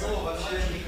слово вообще...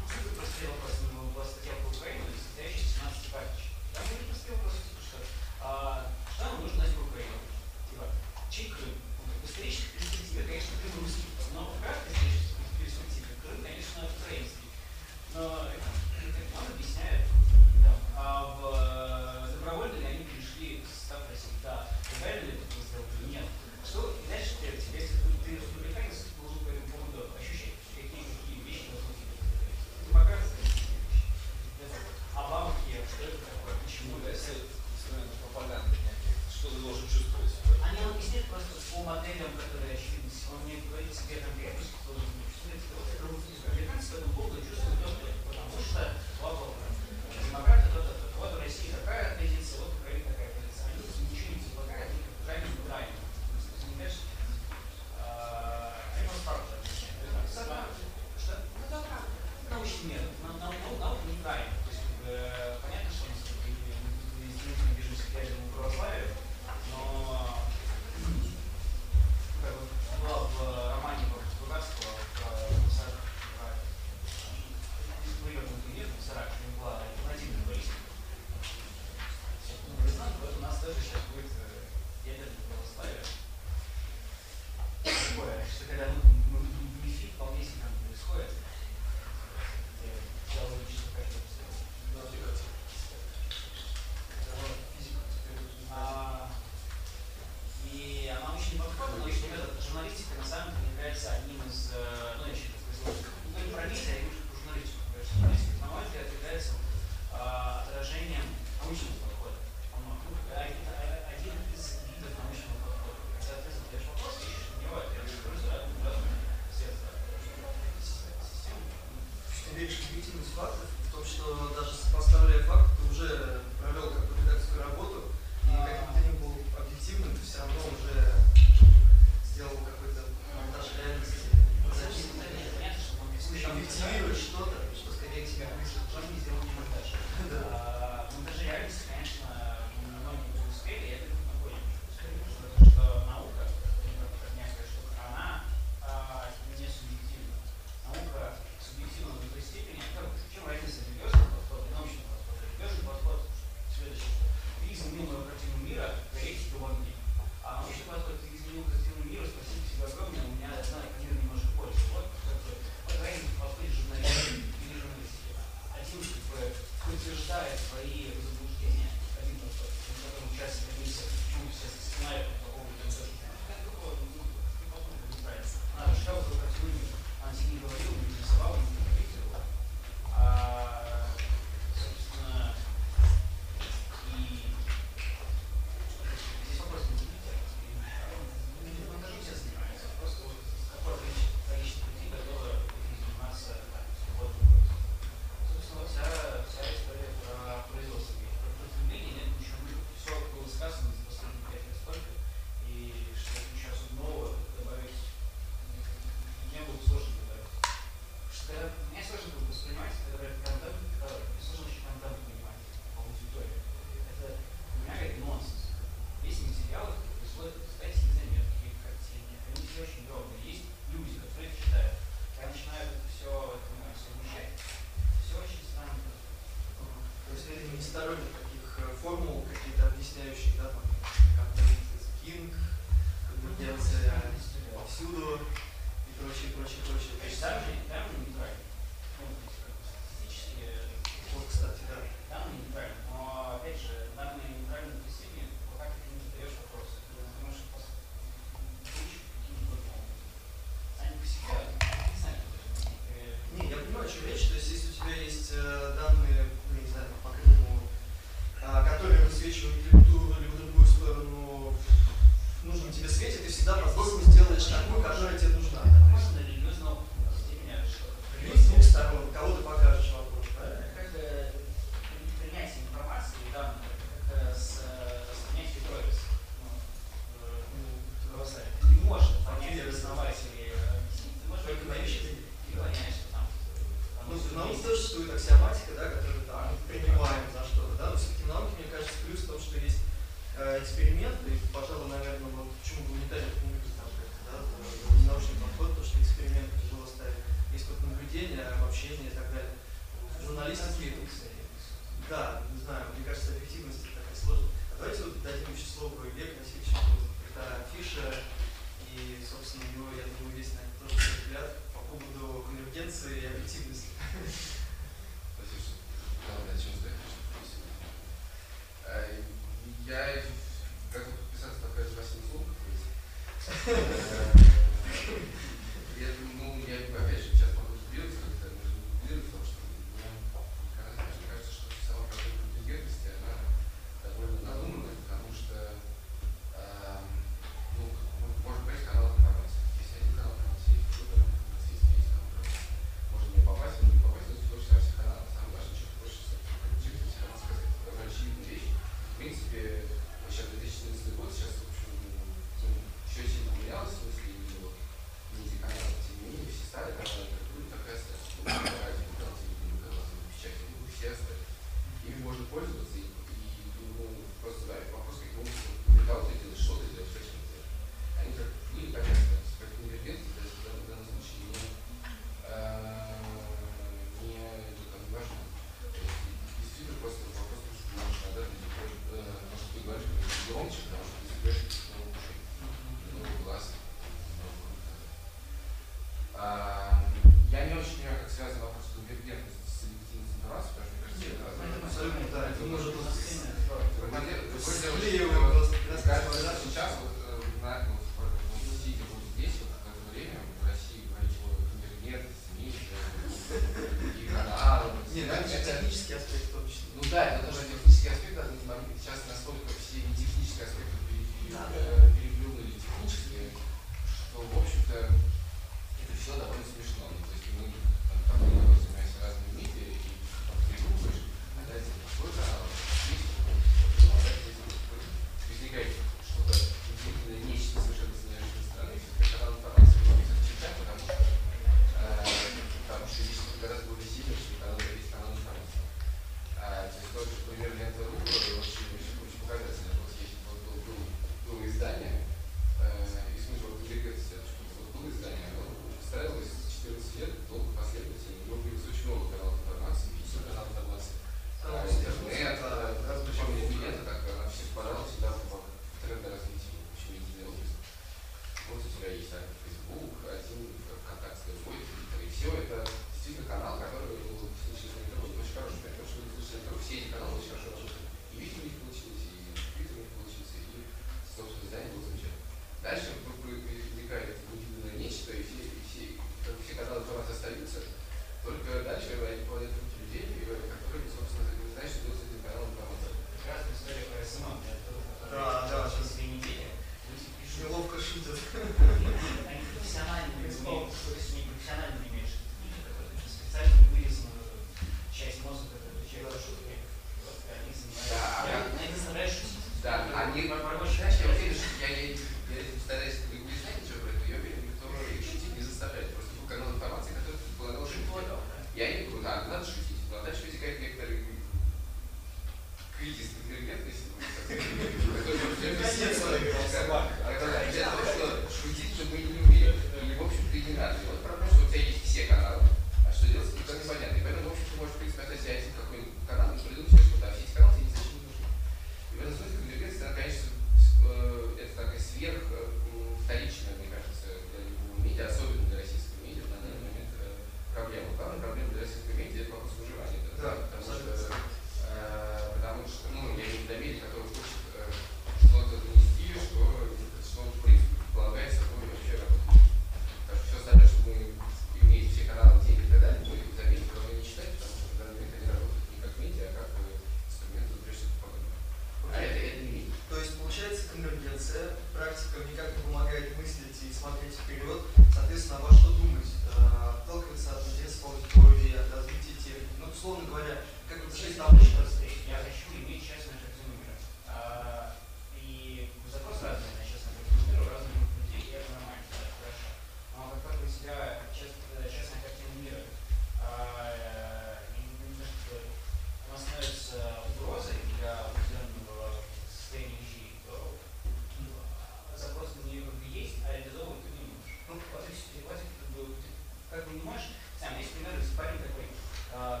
uh,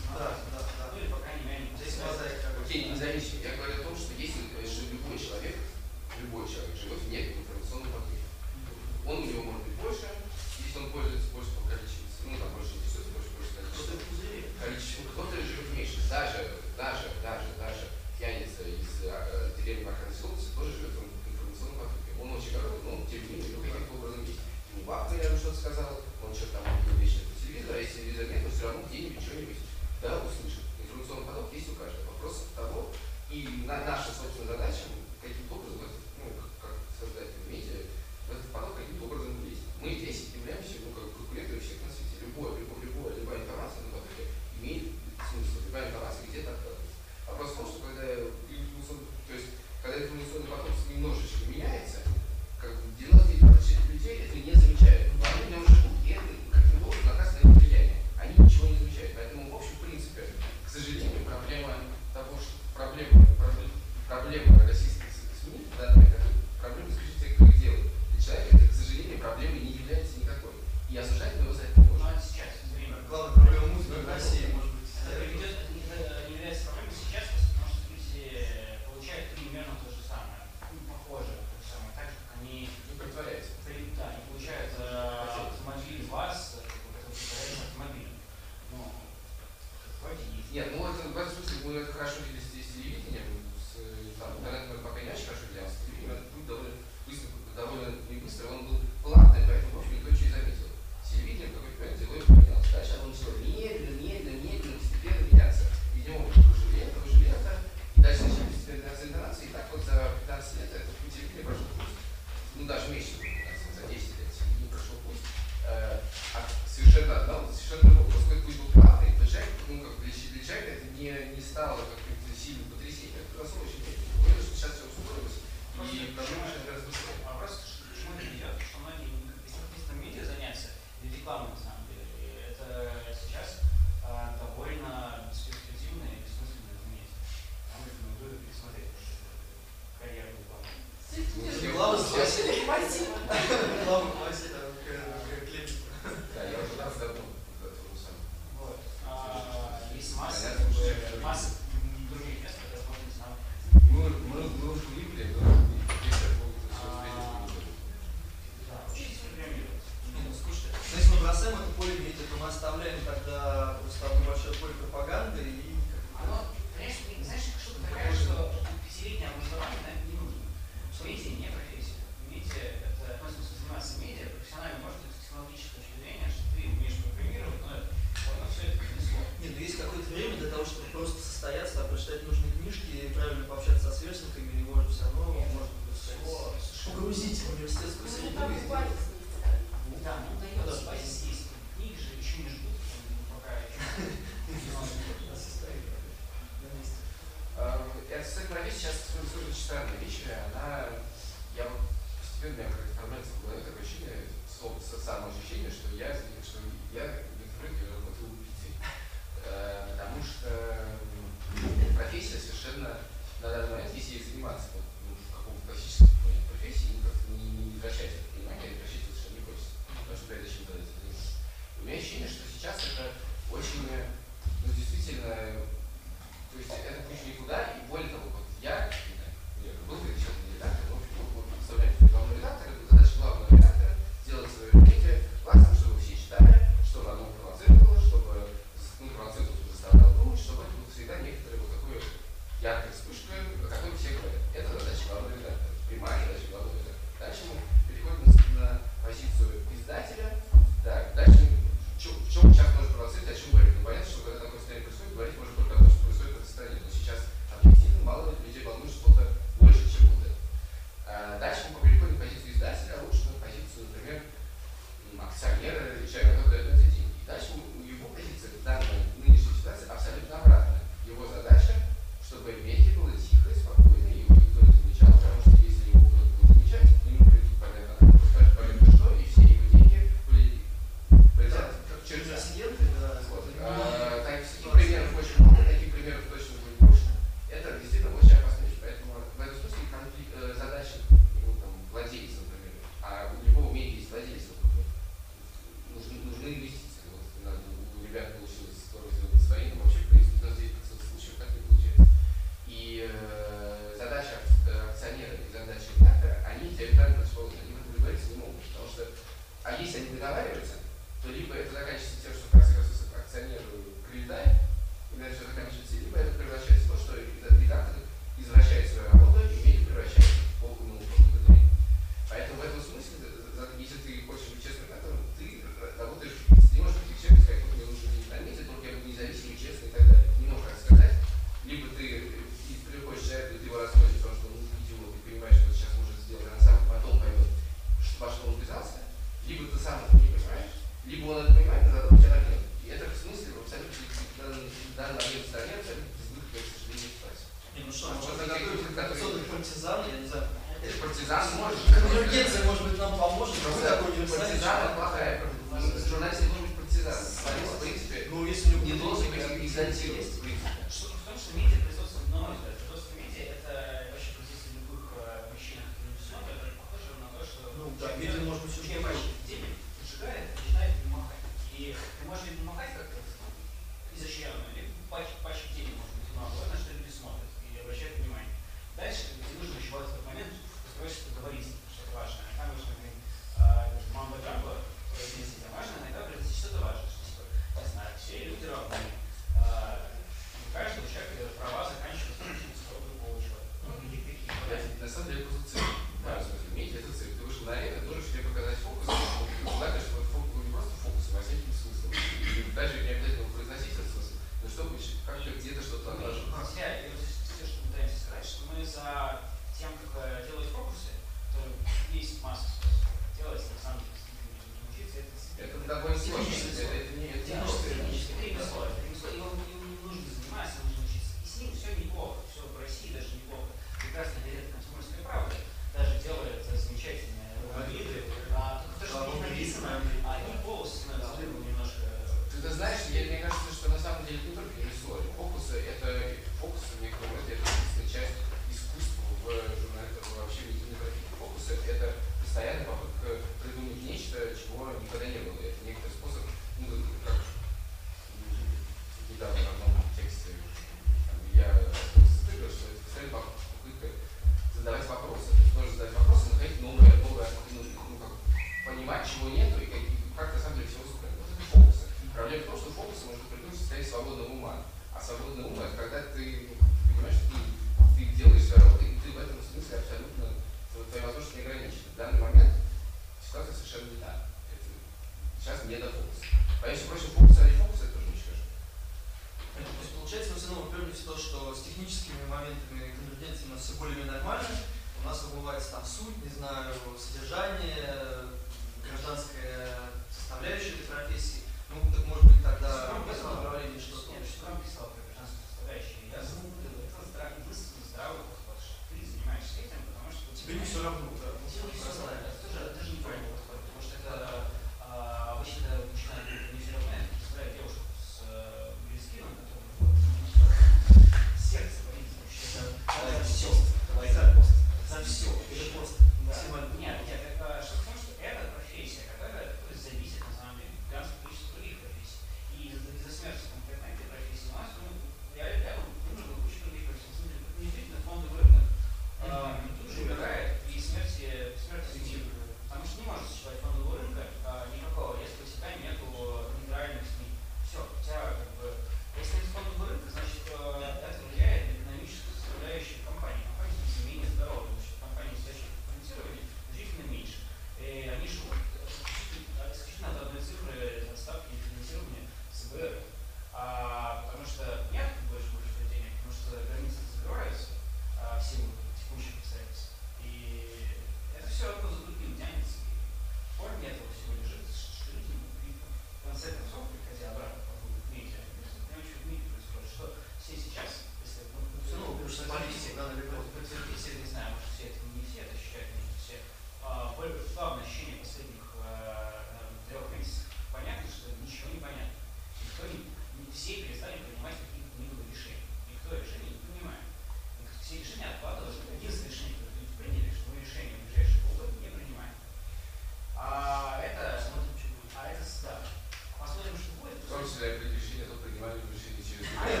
poi si sarebbe deciso dopo il maggio 2016.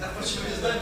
Да, почему не знаем,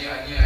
Они, они,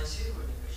I see what you mean.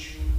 И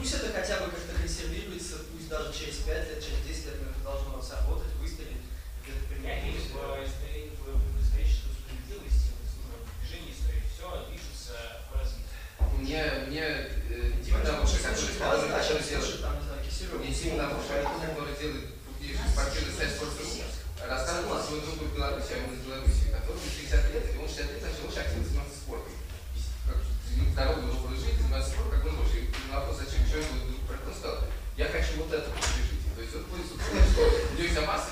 Пусть это хотя бы как-то консервируется, пусть даже через 5 лет, через 10 лет это должно сработать, выстрелить. Где-то применить. в историческую справедливость, в движении истории, все движется по развитию. Мне, мне э, дико типа того, что который, а который делает, мне дико того, что который делает спортивный сайт «Спортсру», рассказывал о своем другу в Беларуси, а он из Беларуси, который 60 лет, и он 60 лет а начал активно заниматься спортом. Ну, здоровый Все твои собственные. Дюся, вас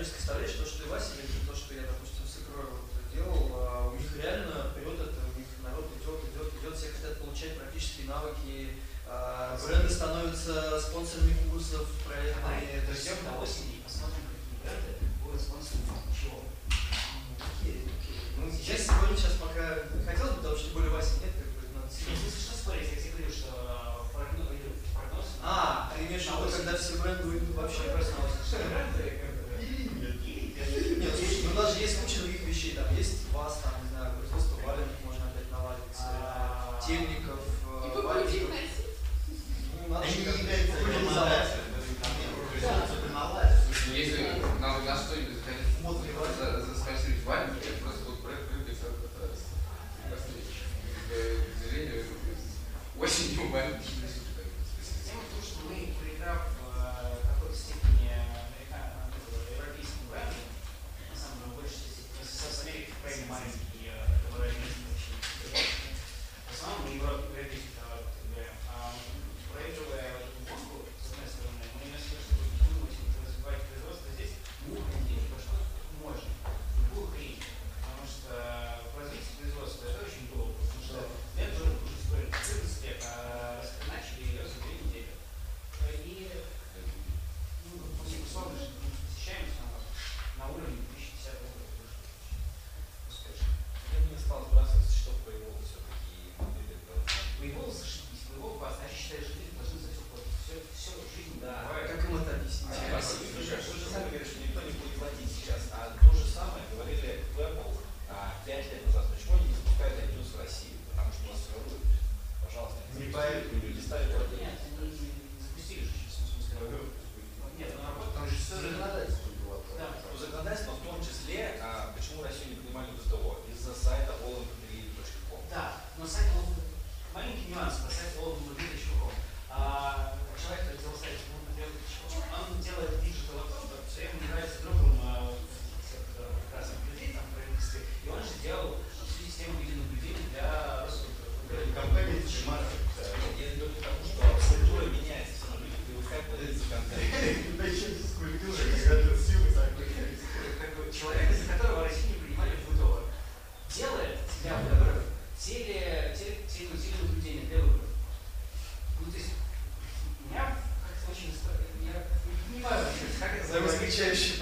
años que это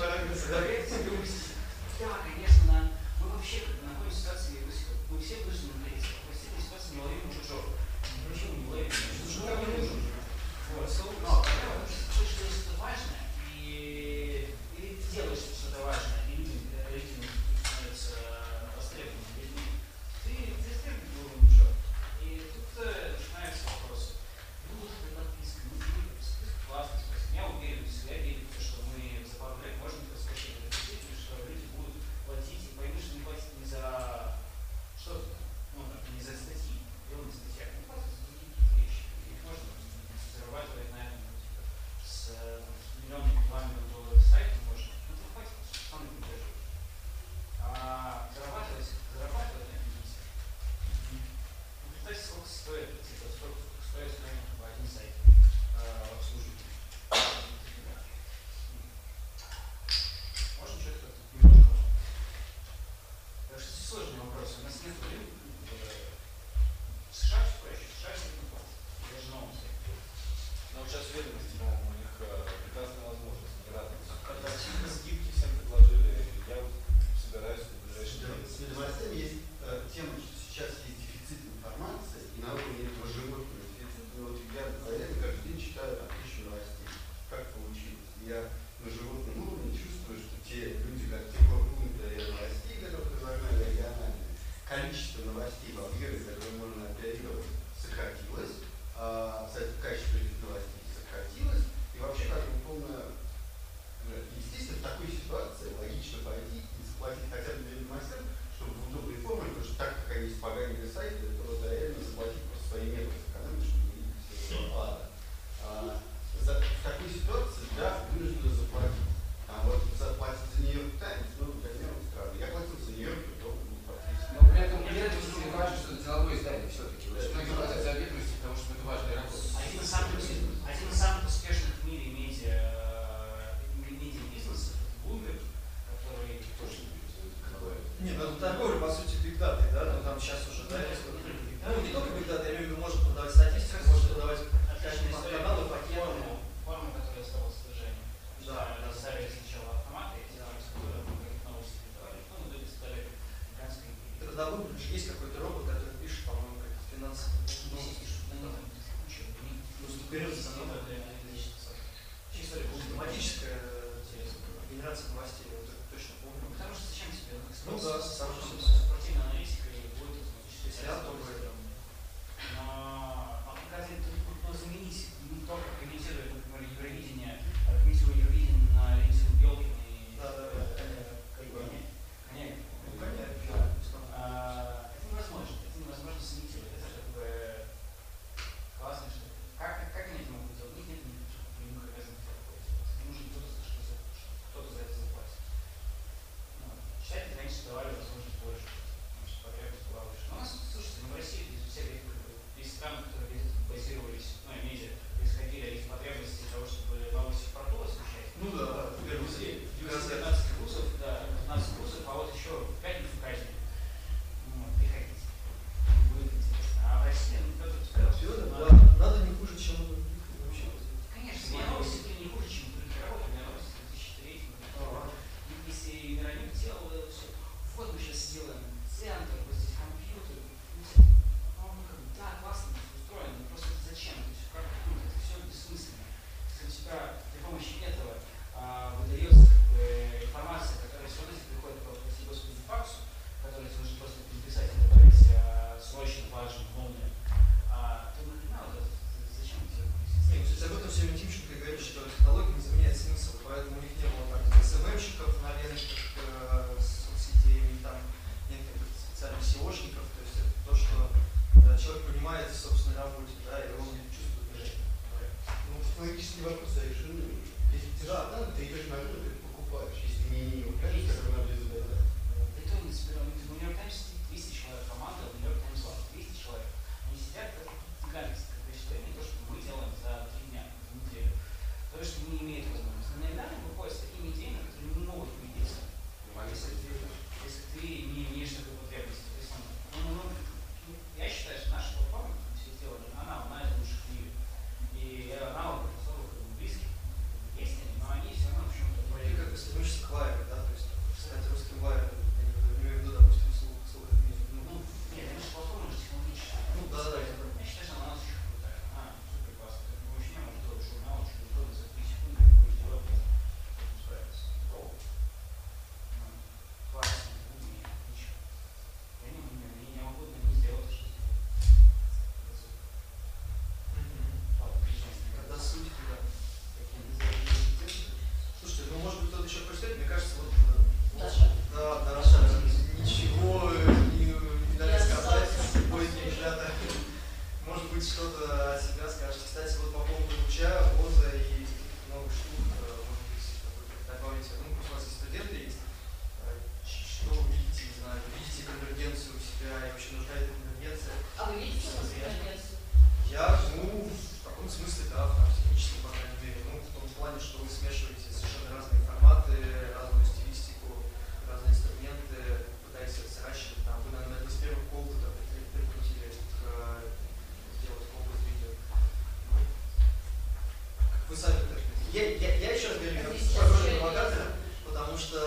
я, я, я еще раз говорю, я продолжу прилагательно, потому что